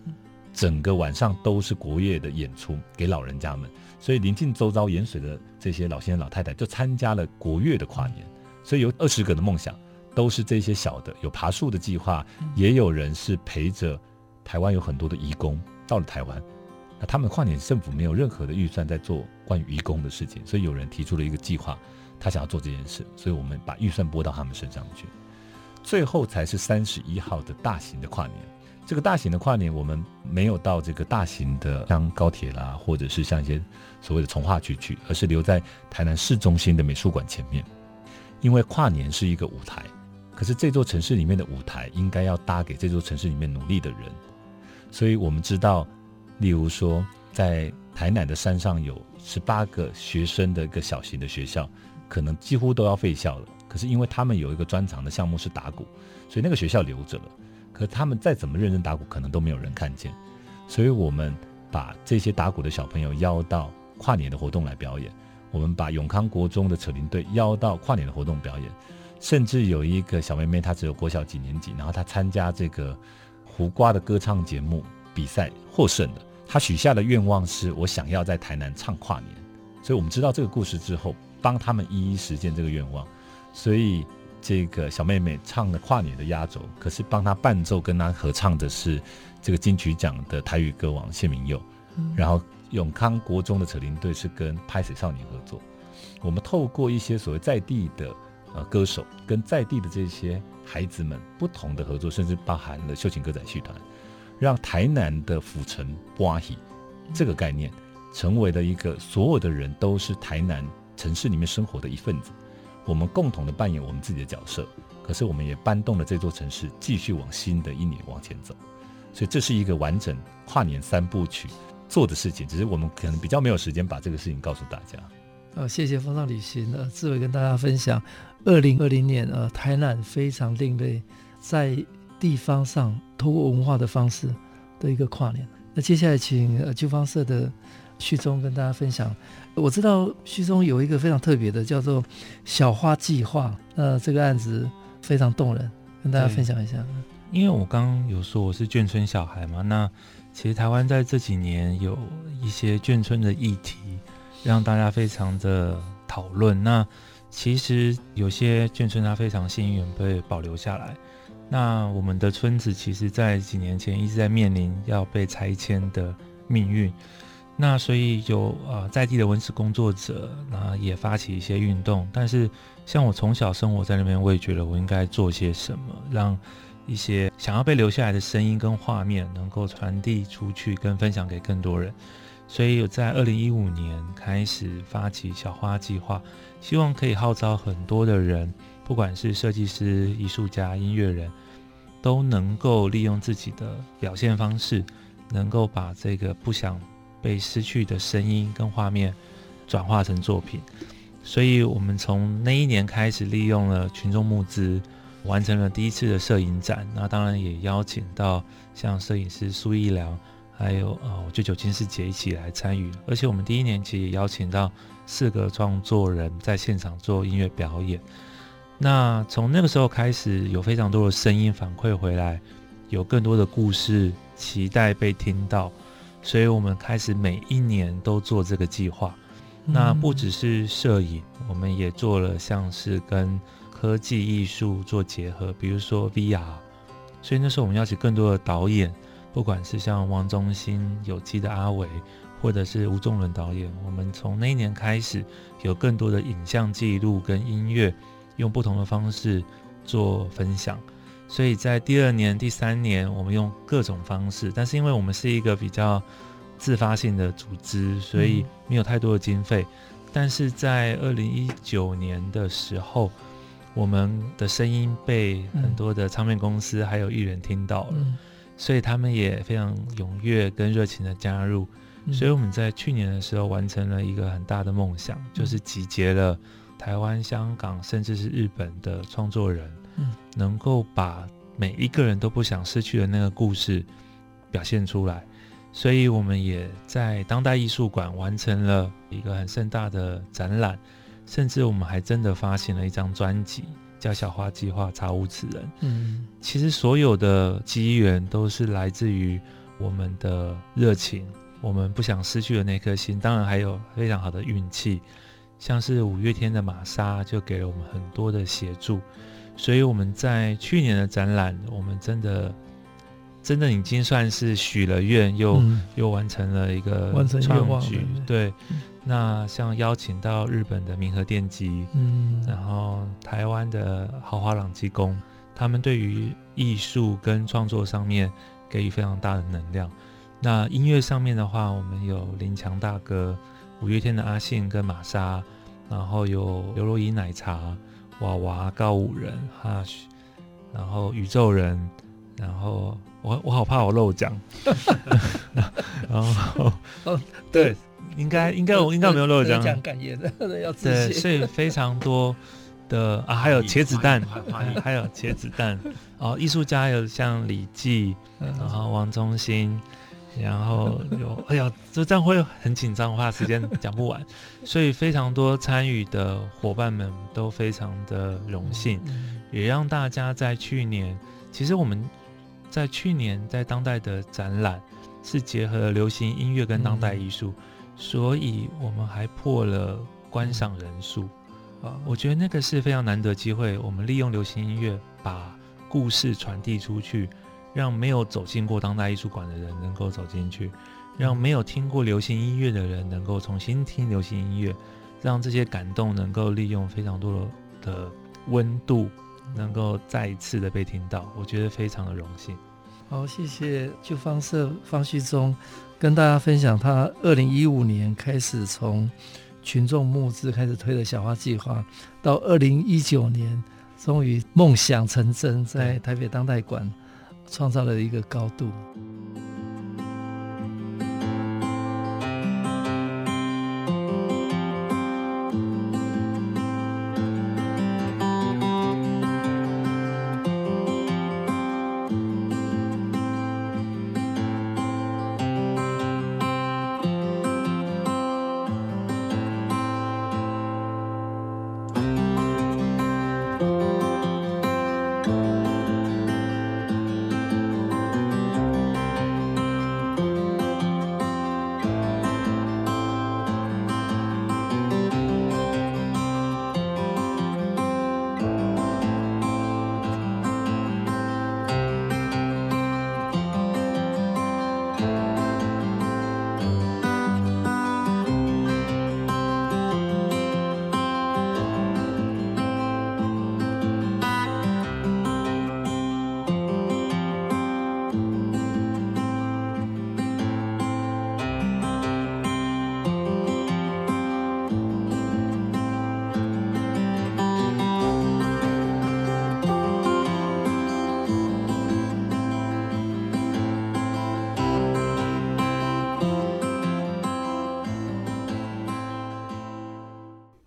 整个晚上都是国乐的演出给老人家们，所以邻近周遭盐水的这些老先生老太太就参加了国乐的跨年，所以有二十个的梦想，都是这些小的，有爬树的计划，也有人是陪着台湾有很多的移工到了台湾，那他们跨年政府没有任何的预算在做关于移工的事情，所以有人提出了一个计划，他想要做这件事，所以我们把预算拨到他们身上去，最后才是三十一号的大型的跨年。这个大型的跨年，我们没有到这个大型的像高铁啦，或者是像一些所谓的从化区去，而是留在台南市中心的美术馆前面。因为跨年是一个舞台，可是这座城市里面的舞台应该要搭给这座城市里面努力的人。所以我们知道，例如说，在台南的山上有十八个学生的一个小型的学校，可能几乎都要废校了。可是因为他们有一个专长的项目是打鼓，所以那个学校留着了。可他们再怎么认真打鼓，可能都没有人看见，所以我们把这些打鼓的小朋友邀到跨年的活动来表演。我们把永康国中的扯铃队邀到跨年的活动表演，甚至有一个小妹妹，她只有国小几年级，然后她参加这个胡瓜的歌唱节目比赛获胜的。她许下的愿望是我想要在台南唱跨年，所以我们知道这个故事之后，帮他们一一实现这个愿望，所以。这个小妹妹唱了跨年的压轴，可是帮她伴奏、跟她合唱的是这个金曲奖的台语歌王谢明佑。嗯、然后永康国中的扯铃队是跟拍水少年合作。我们透过一些所谓在地的呃歌手，跟在地的这些孩子们不同的合作，甚至包含了秀琴歌仔戏团，让台南的府城欢喜这个概念成为了一个所有的人都是台南城市里面生活的一份子。我们共同的扮演我们自己的角色，可是我们也搬动了这座城市，继续往新的一年往前走。所以这是一个完整跨年三部曲做的事情，只是我们可能比较没有时间把这个事情告诉大家。呃，谢谢风尚旅行呃，志伟跟大家分享二零二零年呃台南非常另类，在地方上通过文化的方式的一个跨年。那接下来请呃旧方社的序中跟大家分享。我知道序中有一个非常特别的，叫做“小花计划”。那，这个案子非常动人，跟大家分享一下。因为我刚刚有说我是眷村小孩嘛，那其实台湾在这几年有一些眷村的议题，让大家非常的讨论。那其实有些眷村它非常幸运被保留下来。那我们的村子其实，在几年前一直在面临要被拆迁的命运。那所以有呃在地的文史工作者，那也发起一些运动。但是像我从小生活在那边，我也觉得我应该做些什么，让一些想要被留下来的声音跟画面能够传递出去，跟分享给更多人。所以有在二零一五年开始发起小花计划，希望可以号召很多的人，不管是设计师、艺术家、音乐人，都能够利用自己的表现方式，能够把这个不想。被失去的声音跟画面转化成作品，所以我们从那一年开始利用了群众募资，完成了第一次的摄影展。那当然也邀请到像摄影师苏一良，还有呃我舅舅金世杰一起来参与。而且我们第一年其实也邀请到四个创作人在现场做音乐表演。那从那个时候开始，有非常多的声音反馈回来，有更多的故事期待被听到。所以我们开始每一年都做这个计划，那不只是摄影，我们也做了像是跟科技艺术做结合，比如说 VR。所以那时候我们邀请更多的导演，不管是像王中兴、有机的阿伟，或者是吴仲伦导演，我们从那一年开始有更多的影像记录跟音乐，用不同的方式做分享。所以在第二年、第三年，我们用各种方式，但是因为我们是一个比较自发性的组织，所以没有太多的经费。嗯、但是在二零一九年的时候，我们的声音被很多的唱片公司还有艺人听到了，嗯、所以他们也非常踊跃跟热情的加入。嗯、所以我们在去年的时候完成了一个很大的梦想，嗯、就是集结了台湾、香港甚至是日本的创作人。嗯，能够把每一个人都不想失去的那个故事表现出来，所以我们也在当代艺术馆完成了一个很盛大的展览，甚至我们还真的发行了一张专辑，叫《小花计划查无此人》。嗯，其实所有的机缘都是来自于我们的热情，我们不想失去的那颗心，当然还有非常好的运气，像是五月天的玛莎就给了我们很多的协助，所以我们在去年的展览，我们真的真的已经算是许了愿，又、嗯、又完成了一个创举，对。那像邀请到日本的明和电机，嗯，然后台湾的豪华朗机工，他们对于艺术跟创作上面给予非常大的能量。那音乐上面的话，我们有林强大哥、五月天的阿信跟玛莎，然后有刘若英奶茶、娃娃、告五人、Hush，然后宇宙人，然后我我好怕我漏讲，然后 哦对。应该应该我应该没有漏讲，讲感言的 要对，所以非常多的 啊，还有茄子蛋，还有茄子蛋哦，艺术家有像李济，然后王中兴，然后有哎呀，这这样会很紧张的话，时间讲不完，所以非常多参与的伙伴们都非常的荣幸，也让大家在去年，其实我们在去年在当代的展览是结合流行音乐跟当代艺术。所以我们还破了观赏人数，啊，我觉得那个是非常难得机会。我们利用流行音乐把故事传递出去，让没有走进过当代艺术馆的人能够走进去，让没有听过流行音乐的人能够重新听流行音乐，让这些感动能够利用非常多的温度，能够再一次的被听到。我觉得非常的荣幸。好，谢谢旧方社方旭中。跟大家分享，他二零一五年开始从群众募资开始推的小花计划，到二零一九年终于梦想成真，在台北当代馆创造了一个高度。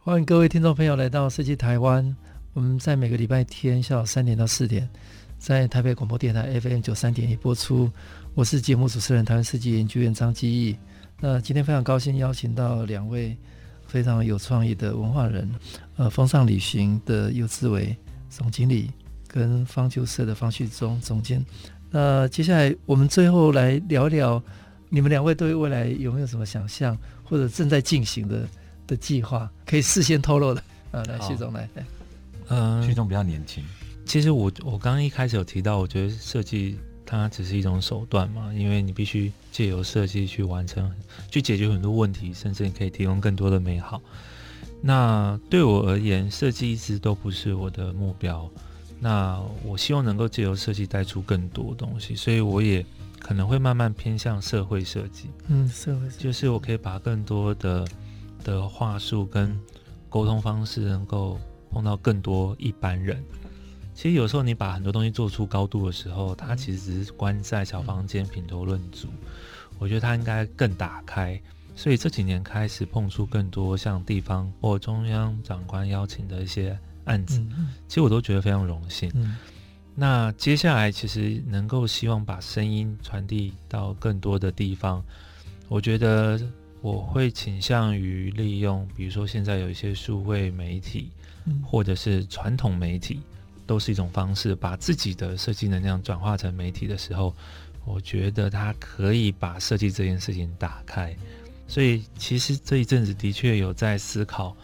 欢迎各位听众朋友来到设计台湾。我们在每个礼拜天下午三点到四点，在台北广播电台 FM 九三点一播出。我是节目主持人，台湾设计研究院张基义。那今天非常高兴邀请到两位非常有创意的文化人，呃，风尚旅行的游志伟总经理，跟方旧社的方旭中总监。那接下来我们最后来聊聊，你们两位对未来有没有什么想象，或者正在进行的？的计划可以事先透露的 啊，来徐总来，嗯，徐总比较年轻。其实我我刚刚一开始有提到，我觉得设计它只是一种手段嘛，因为你必须借由设计去完成，去解决很多问题，甚至你可以提供更多的美好。那对我而言，设计一直都不是我的目标。那我希望能够借由设计带出更多东西，所以我也可能会慢慢偏向社会设计。嗯，社会就是我可以把更多的。的话术跟沟通方式能够碰到更多一般人。其实有时候你把很多东西做出高度的时候，它其实只是关在小房间品头论足。我觉得它应该更打开。所以这几年开始碰出更多像地方或中央长官邀请的一些案子，其实我都觉得非常荣幸。那接下来其实能够希望把声音传递到更多的地方，我觉得。我会倾向于利用，比如说现在有一些数位媒体，或者是传统媒体，都是一种方式，把自己的设计能量转化成媒体的时候，我觉得它可以把设计这件事情打开。所以其实这一阵子的确有在思考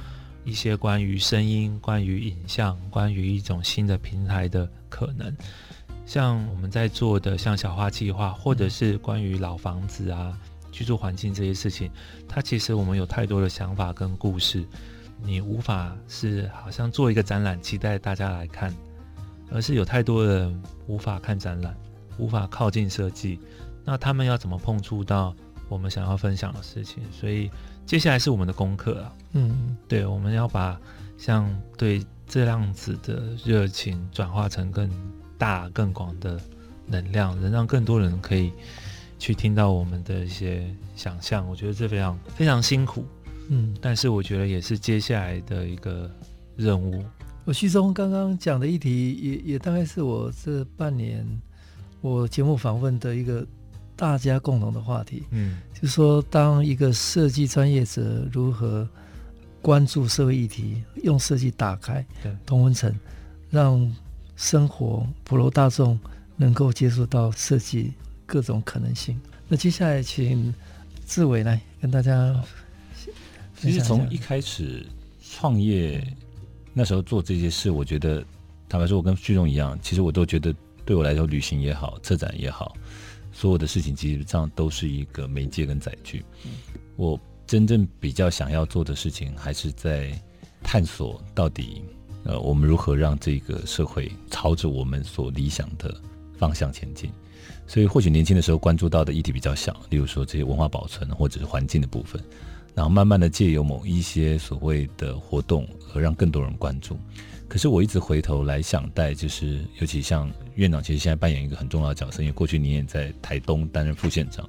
一些关于声音、关于影像、关于一种新的平台的可能。像我们在做的，像小花计划，或者是关于老房子啊、居住环境这些事情，它其实我们有太多的想法跟故事，你无法是好像做一个展览，期待大家来看，而是有太多的人无法看展览，无法靠近设计，那他们要怎么碰触到我们想要分享的事情？所以接下来是我们的功课啊，嗯，对，我们要把像对这样子的热情转化成更。大更广的能量，能让更多人可以去听到我们的一些想象。我觉得这非常非常辛苦，嗯，但是我觉得也是接下来的一个任务。我旭中刚刚讲的议题也，也也大概是我这半年我节目访问的一个大家共同的话题。嗯，就是说，当一个设计专业者如何关注社会议题，用设计打开同温层，让生活普罗大众能够接触到设计各种可能性。那接下来请志伟来跟大家。其实从一开始创业那时候做这些事，我觉得坦白说，我跟旭中一样，其实我都觉得对我来说，旅行也好，策展也好，所有的事情基本上都是一个媒介跟载具。我真正比较想要做的事情，还是在探索到底。呃，我们如何让这个社会朝着我们所理想的方向前进？所以，或许年轻的时候关注到的议题比较小，例如说这些文化保存或者是环境的部分，然后慢慢的借由某一些所谓的活动而让更多人关注。可是我一直回头来想带，就是尤其像院长，其实现在扮演一个很重要的角色，因为过去你也在台东担任副县长，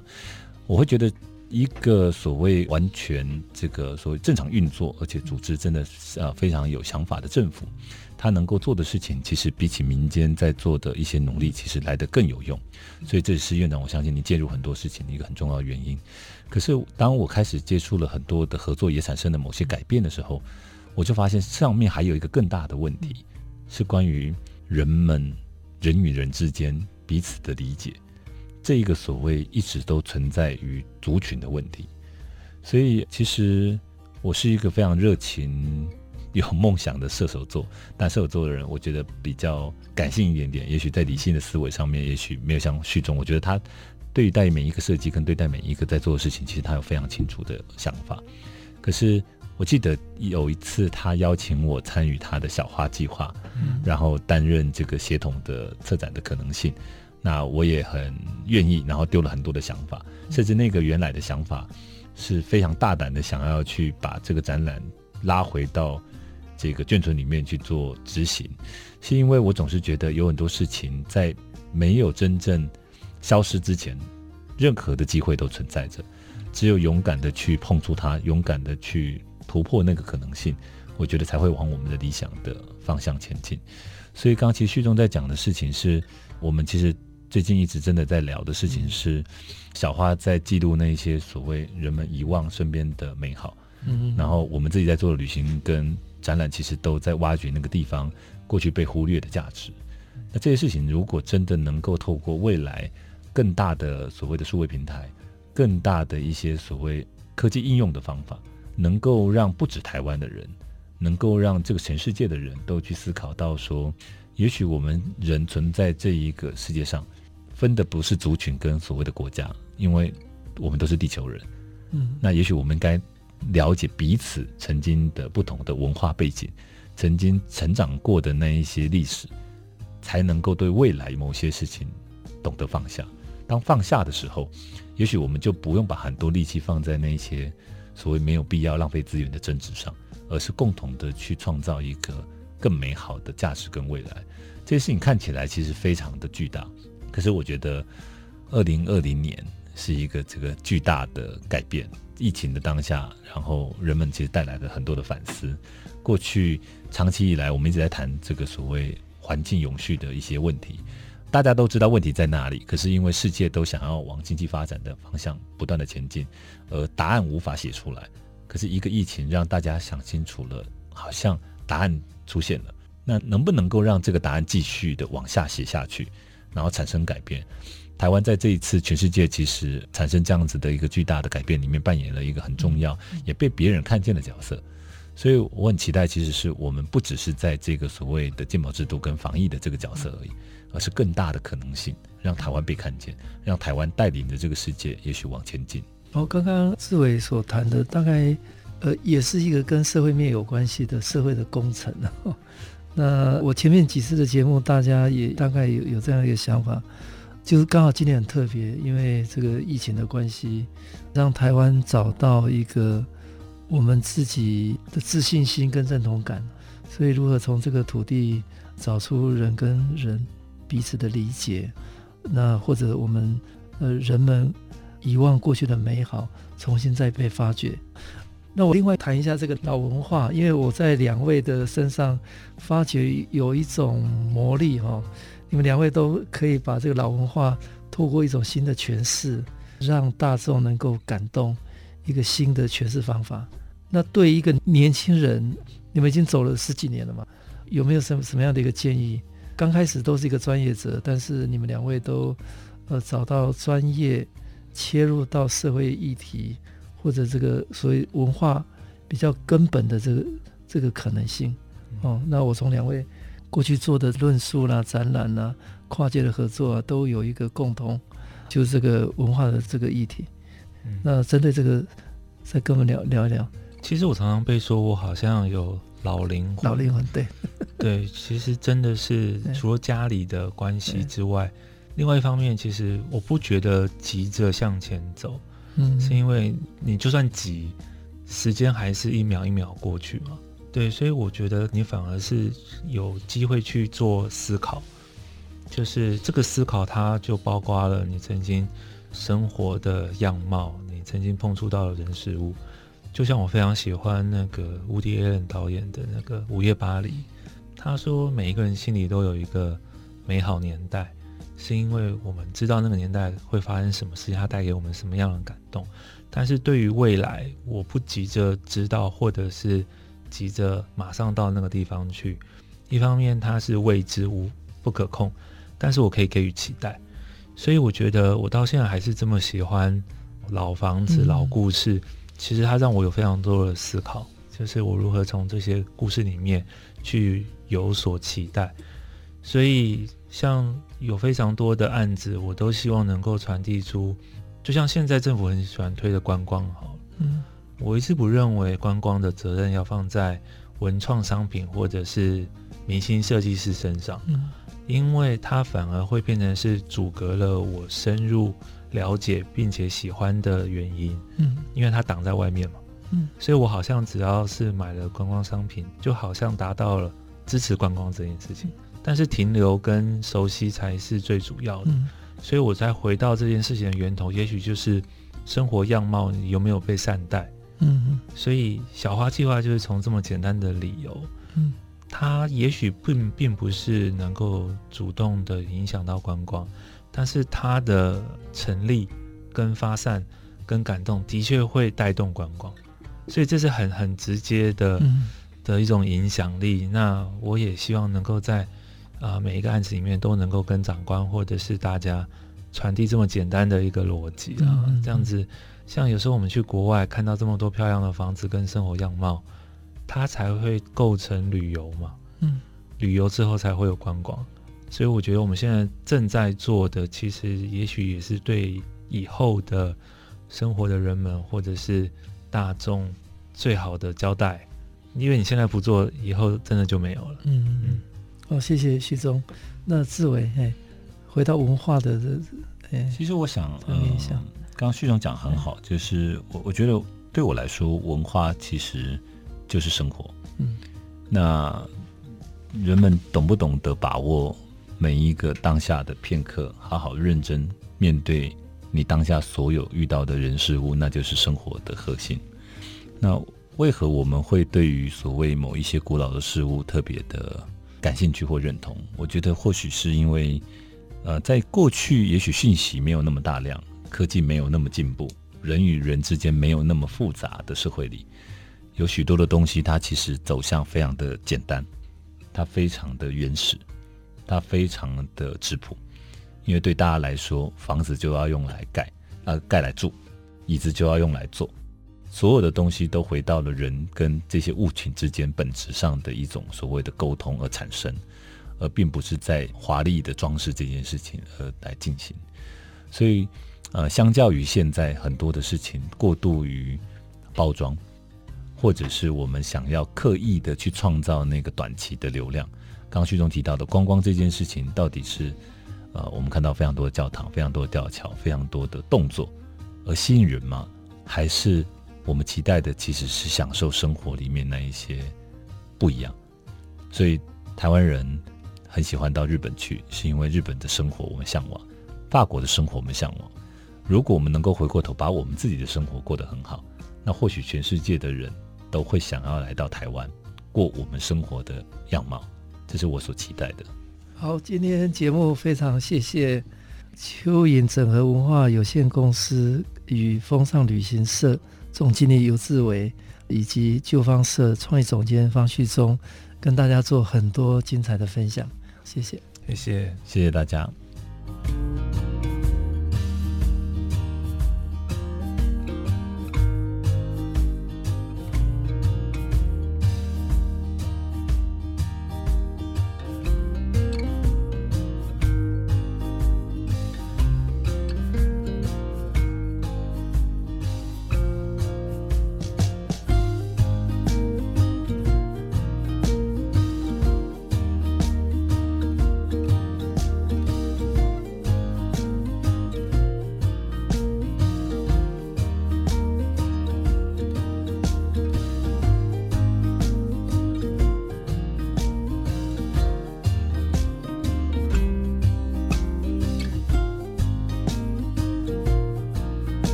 我会觉得。一个所谓完全这个所谓正常运作，而且组织真的是呃非常有想法的政府，他能够做的事情，其实比起民间在做的一些努力，其实来得更有用。所以这是院长，我相信你介入很多事情的一个很重要原因。可是当我开始接触了很多的合作，也产生了某些改变的时候，我就发现上面还有一个更大的问题，是关于人们人与人之间彼此的理解。这一个所谓一直都存在于族群的问题，所以其实我是一个非常热情、有梦想的射手座。但射手座的人，我觉得比较感性一点点，也许在理性的思维上面，也许没有像旭中。我觉得他对待每一个设计跟对待每一个在做的事情，其实他有非常清楚的想法。可是我记得有一次，他邀请我参与他的小花计划，然后担任这个协同的策展的可能性。那我也很愿意，然后丢了很多的想法，甚至那个原来的想法是非常大胆的，想要去把这个展览拉回到这个眷村里面去做执行，是因为我总是觉得有很多事情在没有真正消失之前，任何的机会都存在着，只有勇敢的去碰触它，勇敢的去突破那个可能性，我觉得才会往我们的理想的方向前进。所以刚刚其实旭中在讲的事情是我们其实。最近一直真的在聊的事情是，小花在记录那些所谓人们遗忘身边的美好，嗯，然后我们自己在做的旅行跟展览，其实都在挖掘那个地方过去被忽略的价值。那这些事情如果真的能够透过未来更大的所谓的数位平台，更大的一些所谓科技应用的方法，能够让不止台湾的人，能够让这个全世界的人都去思考到说，也许我们人存在这一个世界上。分的不是族群跟所谓的国家，因为我们都是地球人。嗯，那也许我们该了解彼此曾经的不同的文化背景，曾经成长过的那一些历史，才能够对未来某些事情懂得放下。当放下的时候，也许我们就不用把很多力气放在那些所谓没有必要浪费资源的争执上，而是共同的去创造一个更美好的价值跟未来。这些事情看起来其实非常的巨大。可是我觉得，二零二零年是一个这个巨大的改变。疫情的当下，然后人们其实带来了很多的反思。过去长期以来，我们一直在谈这个所谓环境永续的一些问题，大家都知道问题在哪里。可是因为世界都想要往经济发展的方向不断的前进，而答案无法写出来。可是一个疫情让大家想清楚了，好像答案出现了。那能不能够让这个答案继续的往下写下去？然后产生改变，台湾在这一次全世界其实产生这样子的一个巨大的改变里面，扮演了一个很重要，也被别人看见的角色。所以我很期待，其实是我们不只是在这个所谓的健保制度跟防疫的这个角色而已，而是更大的可能性，让台湾被看见，让台湾带领着这个世界，也许往前进。哦，刚刚志伟所谈的，大概呃，也是一个跟社会面有关系的社会的工程啊。那我前面几次的节目，大家也大概有有这样一个想法，就是刚好今年很特别，因为这个疫情的关系，让台湾找到一个。我们自己的自信心跟认同感，所以如何从这个土地找出人跟人彼此的理解，那或者我们呃人们遗忘过去的美好，重新再被发掘。那我另外谈一下这个老文化，因为我在两位的身上发觉有一种魔力哈，你们两位都可以把这个老文化透过一种新的诠释，让大众能够感动。一个新的诠释方法。那对一个年轻人，你们已经走了十几年了嘛？有没有什么什么样的一个建议？刚开始都是一个专业者，但是你们两位都呃找到专业切入到社会议题或者这个所谓文化比较根本的这个这个可能性哦。那我从两位过去做的论述啦、展览啦、跨界的合作啊，都有一个共同，就是这个文化的这个议题。那针对这个，再跟我们聊聊一聊。其实我常常被说我好像有老灵魂，老灵魂，对，对。其实真的是除了家里的关系之外，另外一方面，其实我不觉得急着向前走，嗯，是因为你就算急，时间还是一秒一秒过去嘛。对，所以我觉得你反而是有机会去做思考，就是这个思考，它就包括了你曾经。生活的样貌，你曾经碰触到的人事物，就像我非常喜欢那个 Woody Allen 导演的那个《午夜巴黎》，他说每一个人心里都有一个美好年代，是因为我们知道那个年代会发生什么事情，它带给我们什么样的感动。但是对于未来，我不急着知道，或者是急着马上到那个地方去。一方面它是未知无不可控，但是我可以给予期待。所以我觉得我到现在还是这么喜欢老房子、老故事。嗯、其实它让我有非常多的思考，就是我如何从这些故事里面去有所期待。所以像有非常多的案子，我都希望能够传递出，就像现在政府很喜欢推的观光，好，嗯，我一直不认为观光的责任要放在文创商品或者是明星设计师身上。嗯因为它反而会变成是阻隔了我深入了解并且喜欢的原因，嗯，因为它挡在外面嘛，嗯，所以我好像只要是买了观光商品，就好像达到了支持观光这件事情，但是停留跟熟悉才是最主要的，所以我再回到这件事情的源头，也许就是生活样貌有没有被善待，嗯，所以小花计划就是从这么简单的理由，嗯。它也许并并不是能够主动的影响到观光，但是它的成立、跟发散、跟感动，的确会带动观光，所以这是很很直接的的一种影响力。那我也希望能够在啊、呃、每一个案子里面都能够跟长官或者是大家传递这么简单的一个逻辑啊，这样子，像有时候我们去国外看到这么多漂亮的房子跟生活样貌。它才会构成旅游嘛，嗯，旅游之后才会有观光，所以我觉得我们现在正在做的，其实也许也是对以后的生活的人们或者是大众最好的交代，因为你现在不做，以后真的就没有了。嗯。嗯，嗯好，谢谢徐总。那志伟，哎，回到文化的这，哎，其实我想，嗯，刚刚徐总讲很好，就是我我觉得对我来说，文化其实。就是生活，嗯，那人们懂不懂得把握每一个当下的片刻，好好认真面对你当下所有遇到的人事物，那就是生活的核心。那为何我们会对于所谓某一些古老的事物特别的感兴趣或认同？我觉得或许是因为，呃，在过去也许讯息没有那么大量，科技没有那么进步，人与人之间没有那么复杂的社会里。有许多的东西，它其实走向非常的简单，它非常的原始，它非常的质朴。因为对大家来说，房子就要用来盖，呃，盖来住，椅子就要用来坐，所有的东西都回到了人跟这些物品之间本质上的一种所谓的沟通而产生，而并不是在华丽的装饰这件事情而来进行。所以，呃，相较于现在很多的事情过度于包装，或者是我们想要刻意的去创造那个短期的流量。刚刚旭中提到的观光这件事情，到底是呃，我们看到非常多的教堂、非常多的吊桥、非常多的动作，而吸引人吗？还是我们期待的其实是享受生活里面那一些不一样？所以台湾人很喜欢到日本去，是因为日本的生活我们向往，法国的生活我们向往。如果我们能够回过头把我们自己的生活过得很好，那或许全世界的人都会想要来到台湾过我们生活的样貌。这是我所期待的。好，今天节目非常谢谢蚯蚓整合文化有限公司与风尚旅行社总经理尤志伟以及旧方社创意总监方旭中跟大家做很多精彩的分享谢谢。谢谢谢谢大家。